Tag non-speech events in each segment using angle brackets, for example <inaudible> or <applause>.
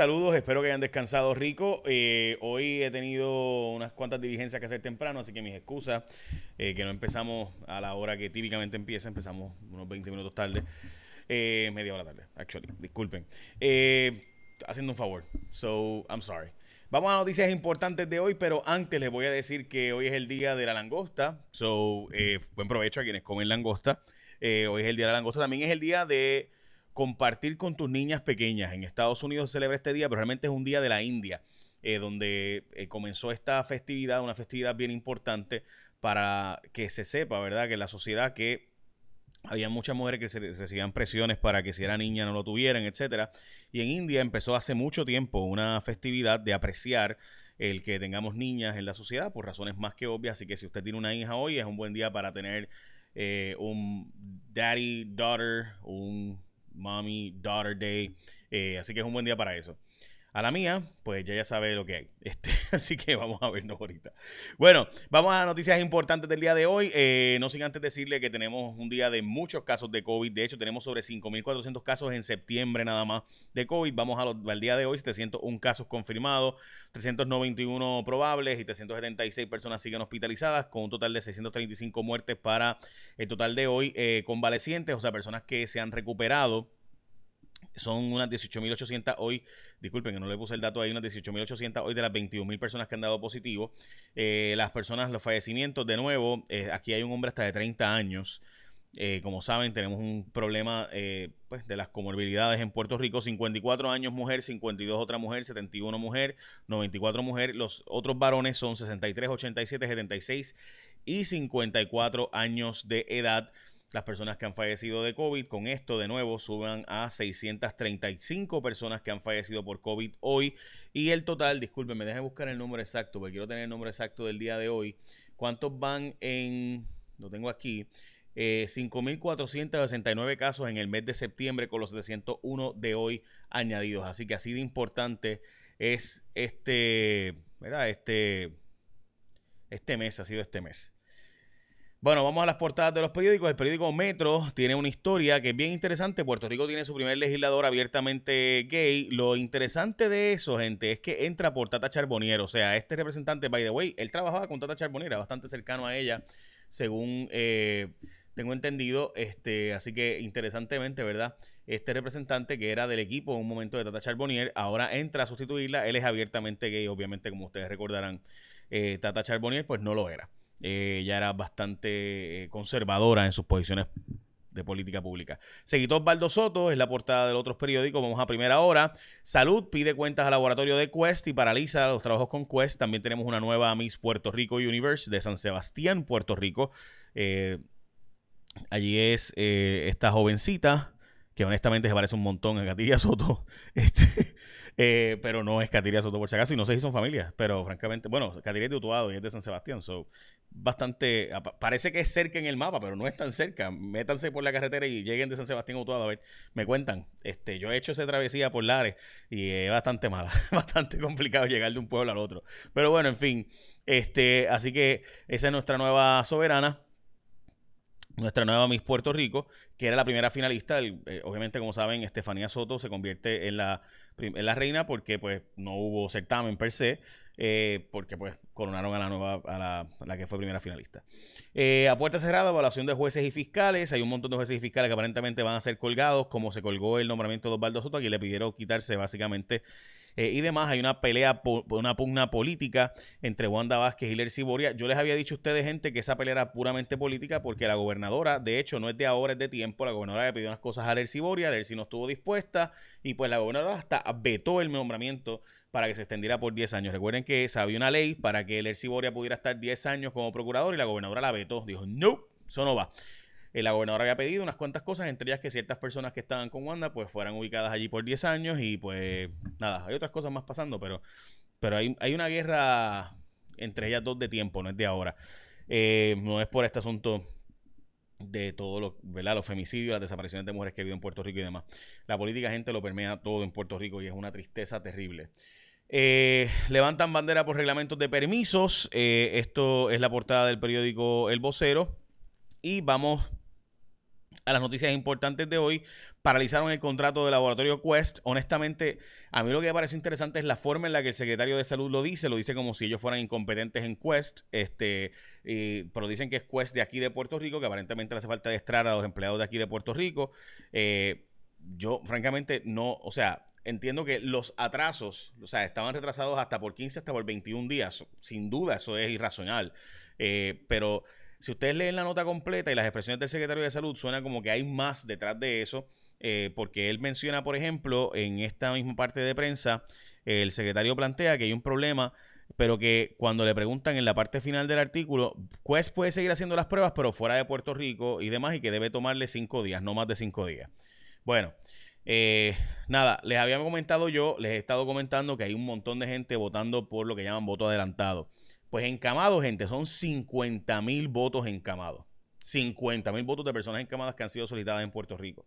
Saludos, espero que hayan descansado rico. Eh, hoy he tenido unas cuantas diligencias que hacer temprano, así que mis excusas, eh, que no empezamos a la hora que típicamente empieza, empezamos unos 20 minutos tarde, eh, media hora tarde, actually, disculpen. haciendo un favor, so I'm sorry. Vamos a noticias importantes de hoy, pero antes les voy a decir que hoy es el día de la langosta, so buen provecho a quienes comen langosta. hoy es el día de la langosta, también es el día de compartir con tus niñas pequeñas. En Estados Unidos se celebra este día, pero realmente es un día de la India, eh, donde eh, comenzó esta festividad, una festividad bien importante para que se sepa, ¿verdad? Que la sociedad que había muchas mujeres que se recibían presiones para que si era niña no lo tuvieran, etcétera. Y en India empezó hace mucho tiempo una festividad de apreciar el que tengamos niñas en la sociedad por razones más que obvias. Así que si usted tiene una hija hoy, es un buen día para tener eh, un daddy, daughter, un Mommy Daughter Day. Eh, así que es un buen día para eso. A la mía, pues ya ya sabe lo que hay. <laughs> Este, así que vamos a vernos ahorita. Bueno, vamos a noticias importantes del día de hoy. Eh, no sin antes decirle que tenemos un día de muchos casos de COVID. De hecho, tenemos sobre 5.400 casos en septiembre nada más de COVID. Vamos al día de hoy, 701 casos confirmados, 391 probables y 376 personas siguen hospitalizadas, con un total de 635 muertes para el total de hoy. Eh, convalecientes, o sea, personas que se han recuperado son unas 18.800 hoy, disculpen que no le puse el dato ahí, unas 18.800 hoy de las 21.000 personas que han dado positivo. Eh, las personas, los fallecimientos, de nuevo, eh, aquí hay un hombre hasta de 30 años. Eh, como saben, tenemos un problema pues, de las comorbilidades en Puerto Rico. 54 años mujer, 52 otra mujer, 71 mujer, 94 mujer. Los otros varones son 63, 87, 76 y 54 años de edad las personas que han fallecido de COVID. Con esto, de nuevo, suban a 635 personas que han fallecido por COVID hoy. Y el total, disculpen, me dejen buscar el número exacto, porque quiero tener el número exacto del día de hoy. ¿Cuántos van en, lo tengo aquí, eh, 5.469 casos en el mes de septiembre con los 701 de hoy añadidos? Así que así de importante es este, ¿verdad? Este, este mes, ha sido este mes. Bueno, vamos a las portadas de los periódicos. El periódico Metro tiene una historia que es bien interesante. Puerto Rico tiene su primer legislador abiertamente gay. Lo interesante de eso, gente, es que entra por Tata Charbonnier. O sea, este representante, by the way, él trabajaba con Tata Charbonnier, bastante cercano a ella, según eh, tengo entendido. Este, así que interesantemente, ¿verdad? Este representante que era del equipo en un momento de Tata Charbonnier, ahora entra a sustituirla. Él es abiertamente gay, obviamente, como ustedes recordarán. Eh, Tata Charbonnier, pues no lo era. Eh, ella era bastante eh, conservadora en sus posiciones de política pública. Seguito Osvaldo Soto, es la portada de otros periódicos. Vamos a primera hora. Salud pide cuentas al laboratorio de Quest y paraliza los trabajos con Quest. También tenemos una nueva Miss Puerto Rico Universe de San Sebastián, Puerto Rico. Eh, allí es esta jovencita que honestamente se parece un montón a Catilla <laughs> Soto. Este, eh, pero no es Catiria Soto por si acaso, y no sé si son familias, pero francamente, bueno, Catiria es de Utuado y es de San Sebastián, so, bastante, parece que es cerca en el mapa, pero no es tan cerca. Métanse por la carretera y lleguen de San Sebastián a Utuado, a ver, me cuentan, este, yo he hecho esa travesía por Lares y es bastante mala, <laughs> bastante complicado llegar de un pueblo al otro. Pero bueno, en fin, este, así que esa es nuestra nueva soberana nuestra nueva Miss Puerto Rico, que era la primera finalista. Eh, obviamente, como saben, Estefanía Soto se convierte en la, en la reina porque pues no hubo certamen per se, eh, porque pues coronaron a la nueva, a la, que fue primera finalista. Eh, a puerta cerrada, evaluación de jueces y fiscales. Hay un montón de jueces y fiscales que aparentemente van a ser colgados, como se colgó el nombramiento de Osvaldo Soto, aquí le pidieron quitarse básicamente eh, y demás. Hay una pelea, una pugna política entre Wanda Vázquez y Lercy Boria. Yo les había dicho a ustedes, gente, que esa pelea era puramente política porque la gobernadora, de hecho, no es de ahora, es de tiempo. La gobernadora le pidió unas cosas a Lercy Boria, Lercy no estuvo dispuesta y pues la gobernadora hasta vetó el nombramiento para que se extendiera por 10 años. Recuerden que había una ley para que Lercy Boria pudiera estar 10 años como procurador y la gobernadora la vetó. Dijo, no, eso no va. Eh, la gobernadora había pedido unas cuantas cosas, entre ellas que ciertas personas que estaban con Wanda pues fueran ubicadas allí por 10 años y pues nada, hay otras cosas más pasando, pero, pero hay, hay una guerra entre ellas dos de tiempo, no es de ahora. Eh, no es por este asunto de todo lo. Los femicidios, las desapariciones de mujeres que viven en Puerto Rico y demás. La política, gente, lo permea todo en Puerto Rico y es una tristeza terrible. Eh, levantan bandera por reglamentos de permisos. esto es la portada del periódico El Vocero. Y vamos a las noticias importantes de hoy. Paralizaron el contrato del laboratorio Quest. Honestamente, a mí lo que me parece interesante es la forma en la que el secretario de salud lo dice. Lo dice como si ellos fueran incompetentes en Quest. Este, pero dicen que es Quest de aquí de Puerto Rico, que aparentemente le hace falta extraer a los empleados de aquí de Puerto Rico. Eh, yo, francamente, no, o sea, entiendo que los atrasos, o sea, estaban retrasados hasta por 15, hasta por 21 días. Sin duda, eso es irracional. Eh, pero si ustedes leen la nota completa y las expresiones del secretario de salud, suena como que hay más detrás de eso, eh, porque él menciona, por ejemplo, en esta misma parte de prensa, el secretario plantea que hay un problema, pero que cuando le preguntan en la parte final del artículo, Quest puede seguir haciendo las pruebas, pero fuera de Puerto Rico y demás, y que debe tomarle cinco días, no más de cinco días. Bueno, eh, nada, les había comentado yo, les he estado comentando que hay un montón de gente votando por lo que llaman voto adelantado. Pues encamados, gente, son 50 mil votos encamados. 50 mil votos de personas encamadas que han sido solicitadas en Puerto Rico.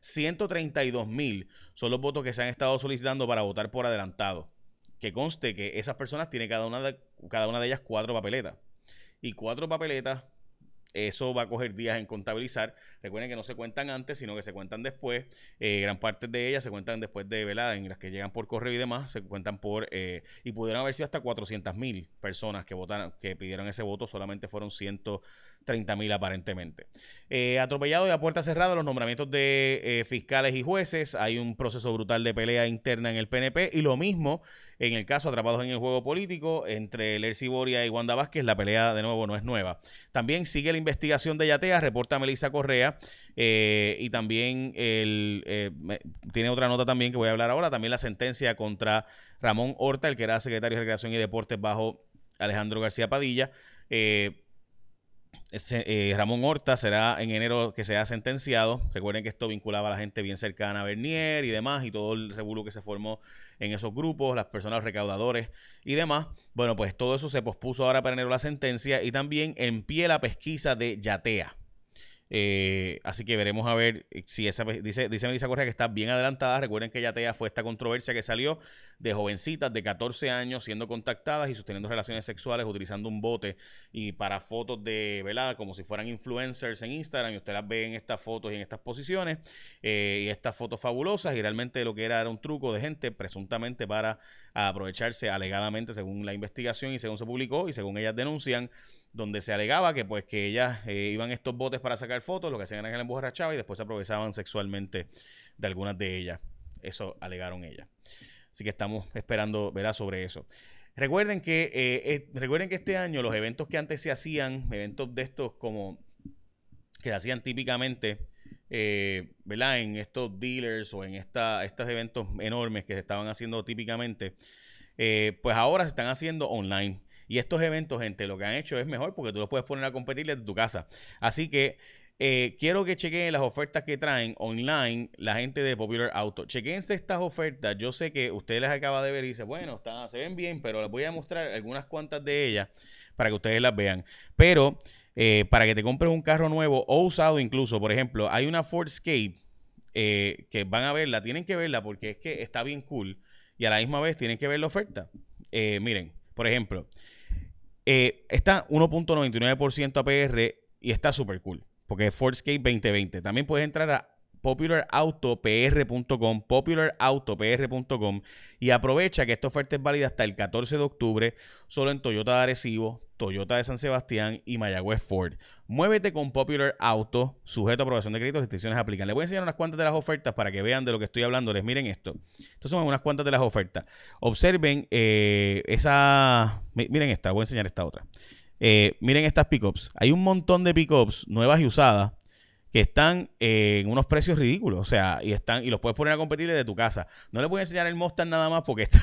132 mil son los votos que se han estado solicitando para votar por adelantado. Que conste que esas personas tienen cada una de, cada una de ellas cuatro papeletas. Y cuatro papeletas eso va a coger días en contabilizar. Recuerden que no se cuentan antes, sino que se cuentan después. Eh, gran parte de ellas se cuentan después de velada, en las que llegan por correo y demás, se cuentan por. Eh, y pudieron haber sido hasta 400 mil personas que votaron, que pidieron ese voto, solamente fueron 130 mil aparentemente. Eh, atropellado y a puerta cerrada los nombramientos de fiscales y jueces. Hay un proceso brutal de pelea interna en el PNP y lo mismo en el caso Atrapados en el Juego Político entre Lercy Boria y Wanda Vázquez. La pelea de nuevo no es nueva. También sigue la investigación de Yatea, reporta Melissa Correa. Eh, y también el, eh, tiene otra nota también que voy a hablar ahora. También la sentencia contra Ramón Horta, el que era secretario de Recreación y Deportes bajo Alejandro García Padilla. Eh, eh, Ramón Horta será en enero que sea sentenciado. Recuerden que esto vinculaba a la gente bien cercana a Bernier y demás, y todo el revuelo que se formó en esos grupos, las personas recaudadores y demás. Bueno, pues todo eso se pospuso ahora para enero la sentencia y también en pie la pesquisa de Yatea. Eh, así que veremos a ver si esa. Dice, dice Melissa Correa que está bien adelantada. Recuerden que ya fue esta controversia que salió de jovencitas de 14 años siendo contactadas y sosteniendo relaciones sexuales utilizando un bote y para fotos de velada, como si fueran influencers en Instagram. Y ustedes las ven en estas fotos y en estas posiciones eh, y estas fotos fabulosas. Y realmente lo que era era un truco de gente, presuntamente para aprovecharse alegadamente, según la investigación y según se publicó y según ellas denuncian donde se alegaba que pues que ellas eh, iban estos botes para sacar fotos, lo que hacían era que la emborrachaban y después se aprovechaban sexualmente de algunas de ellas. Eso alegaron ellas. Así que estamos esperando verá sobre eso. Recuerden que, eh, recuerden que este año los eventos que antes se hacían, eventos de estos como que se hacían típicamente, eh, ¿verdad? En estos dealers o en esta, estos eventos enormes que se estaban haciendo típicamente, pues ahora se están haciendo online. Y estos eventos, gente, lo que han hecho es mejor porque tú los puedes poner a competir desde tu casa. Así que eh, quiero que chequen las ofertas que traen online la gente de Popular Auto. Chequen estas ofertas. Yo sé que ustedes las acaba de ver y dicen, bueno, se ven bien, pero les voy a mostrar algunas cuantas de ellas para que ustedes las vean. Pero eh, para que te compres un carro nuevo o usado incluso, por ejemplo, hay una Ford Escape eh, que van a verla, tienen que verla porque es que está bien cool y a la misma vez tienen que ver la oferta. miren, por ejemplo, eh, está 1.99% APR y está súper cool, porque es Fordscape 2020. También puedes entrar a popularautopr.com, popularautopr.com y aprovecha que esta oferta es válida hasta el 14 de octubre, solo en Toyota de Arecibo, Toyota de San Sebastián y Mayagüez Ford. Muévete con Popular Auto, sujeto a aprobación de crédito, restricciones aplican. Les voy a enseñar unas cuantas de las ofertas para que vean de lo que estoy hablando. Les miren esto. Estas son unas cuantas de las ofertas. Observen eh, esa. Miren esta, voy a enseñar esta otra. Eh, miren estas pickups. Hay un montón de pickups nuevas y usadas que están en unos precios ridículos, o sea, y están y los puedes poner a competir desde tu casa. No les voy a enseñar el Mustang nada más porque está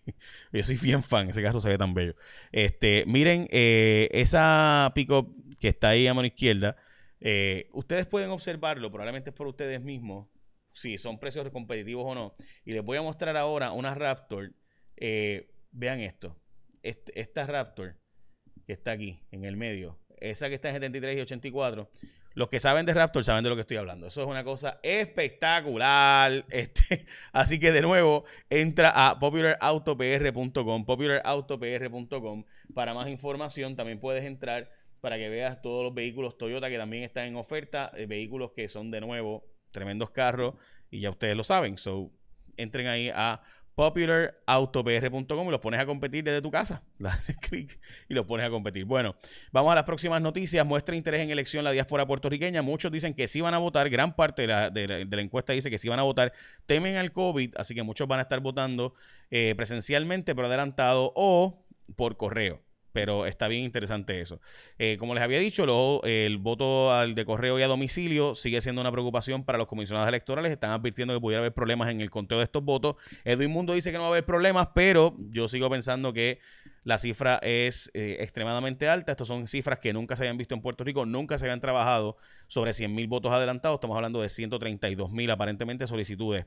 <laughs> yo soy bien fan, ese carro se ve tan bello. Este, miren eh, esa pickup que está ahí a mano izquierda, eh, ustedes pueden observarlo, probablemente es por ustedes mismos, si son precios competitivos o no. Y les voy a mostrar ahora una Raptor. Eh, vean esto, esta Raptor que está aquí en el medio, esa que está en 73 y 84 los que saben de Raptor saben de lo que estoy hablando. Eso es una cosa espectacular. <laughs> Este, así que de nuevo, entra a popularautopr.com, popularautopr.com para más información. También puedes entrar para que veas todos los vehículos Toyota que también están en oferta, eh, vehículos que son de nuevo tremendos carros y ya ustedes lo saben. So, entren ahí a popularautopr.com y los pones a competir desde tu casa. <laughs> Y los pones a competir. Bueno, vamos a las próximas noticias. Muestra interés en elección la diáspora puertorriqueña. Muchos dicen que sí van a votar. Gran parte de la, encuesta dice que sí van a votar. Temen al COVID, así que muchos van a estar votando eh, presencialmente, pero adelantado o por correo pero está bien interesante eso. Eh, como les había dicho, el voto al de correo y a domicilio sigue siendo una preocupación para los comisionados electorales. Están advirtiendo que pudiera haber problemas en el conteo de estos votos. Edwin Mundo dice que no va a haber problemas, pero yo sigo pensando que la cifra es eh, extremadamente alta. Estas son cifras que nunca se habían visto en Puerto Rico, nunca se habían trabajado sobre 100 mil votos adelantados. Estamos hablando de 132 mil aparentemente solicitudes.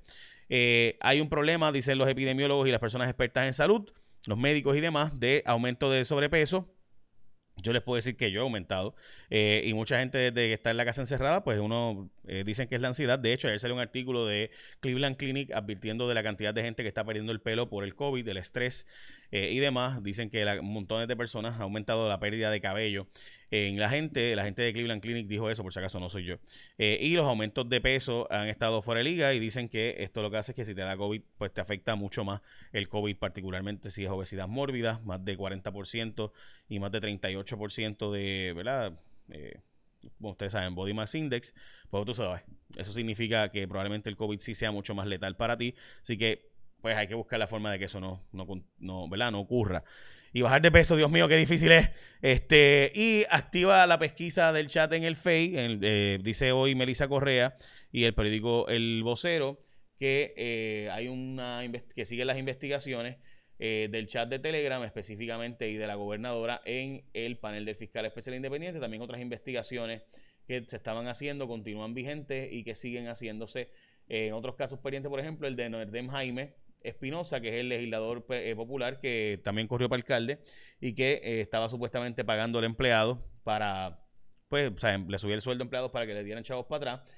Eh, hay un problema, dicen los epidemiólogos y las personas expertas en salud los médicos y demás, de aumento de sobrepeso. Yo les puedo decir que yo he aumentado eh, y mucha gente desde que está en la casa encerrada, pues uno eh, dicen que es la ansiedad. De hecho, ayer salió un artículo de Cleveland Clinic advirtiendo de la cantidad de gente que está perdiendo el pelo por el COVID, el estrés eh, y demás. Dicen que montones de personas ha aumentado la pérdida de cabello en la gente. La gente de Cleveland Clinic dijo eso, por si acaso no soy yo. Eh, y los aumentos de peso han estado fuera de liga y dicen que esto lo que hace es que si te da COVID, pues te afecta mucho más el COVID, particularmente si es obesidad mórbida, más de 40% y más de 38% de, ¿verdad? Como ustedes saben, Body Mass Index, pues tú sabes, eso significa que probablemente el COVID sí sea mucho más letal para ti. Así que pues hay que buscar la forma de que eso no, no, ¿verdad? no ocurra. Y bajar de peso, Dios mío, qué difícil es. Este, y activa la pesquisa del chat en el FEI, eh, dice hoy Melissa Correa y el periódico El Vocero, que eh, hay una que sigue las investigaciones eh, del chat de Telegram específicamente y de la gobernadora en el panel del fiscal especial independiente. También otras investigaciones que se estaban haciendo continúan vigentes y que siguen haciéndose. en otros casos pendientes, por ejemplo, el de Nordem Jaime, Espinosa, que es el legislador eh, popular que también corrió para alcalde y que eh, estaba supuestamente pagando al empleado para, pues, o sea, le subía el sueldo a empleados para que le dieran chavos para atrás.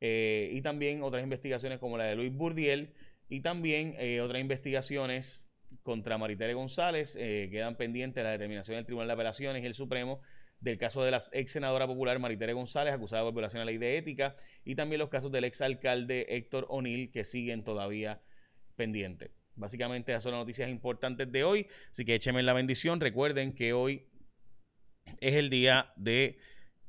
Eh, y también otras investigaciones como la de Luis Burdiel y también otras investigaciones contra Maritere González quedan pendientes la determinación del Tribunal de Apelaciones y el Supremo del caso de la ex senadora popular Maritere González, acusada por violación a la ley de ética, y también los casos del ex alcalde Héctor O'Neill, que siguen todavía pendiente. Básicamente esas son las noticias importantes de hoy. Así que échenme la bendición. Recuerden que hoy es el día de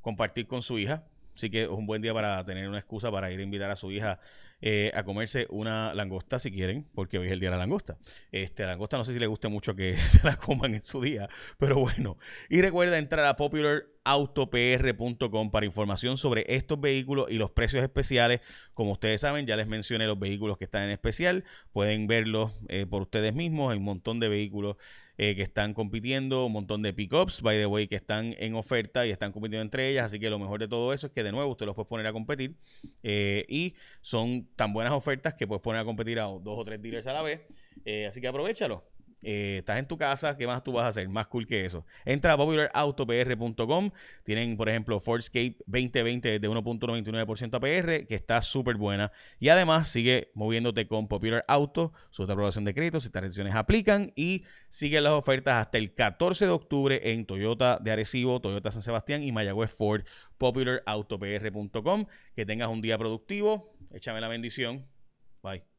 compartir con su hija. Así que es un buen día para tener una excusa para ir a invitar a su hija eh, a comerse una langosta si quieren, porque hoy es el día de la langosta. Este, la langosta no sé si le guste mucho que <laughs> se la coman en su día, pero bueno. Y recuerda entrar a populaраutopr.com para información sobre estos vehículos y los precios especiales. Como ustedes saben, ya les mencioné los vehículos que están en especial. Pueden verlos eh, por ustedes mismos. Hay un montón de vehículos eh, que están compitiendo, un montón de pickups, by the way, que están en oferta y están compitiendo entre ellas. Así que lo mejor de todo eso es que de nuevo usted los puede poner a competir y son tan buenas ofertas que puedes poner a competir a dos o tres dealers a la vez. Eh, así que aprovechalo. Eh, estás en tu casa, ¿qué más tú vas a hacer? Más cool que eso. Entra a popularautopr.com. Tienen, por ejemplo, Fordscape 2020 de 1.99% APR, que está súper buena. Y además sigue moviéndote con Popular Auto, su aprobación de créditos, estas restricciones aplican. Y sigue las ofertas hasta el 14 de octubre en Toyota de Arecibo, Toyota San Sebastián y Mayagüez Ford, popularautopr.com. Que tengas un día productivo. Échame la bendición. Bye.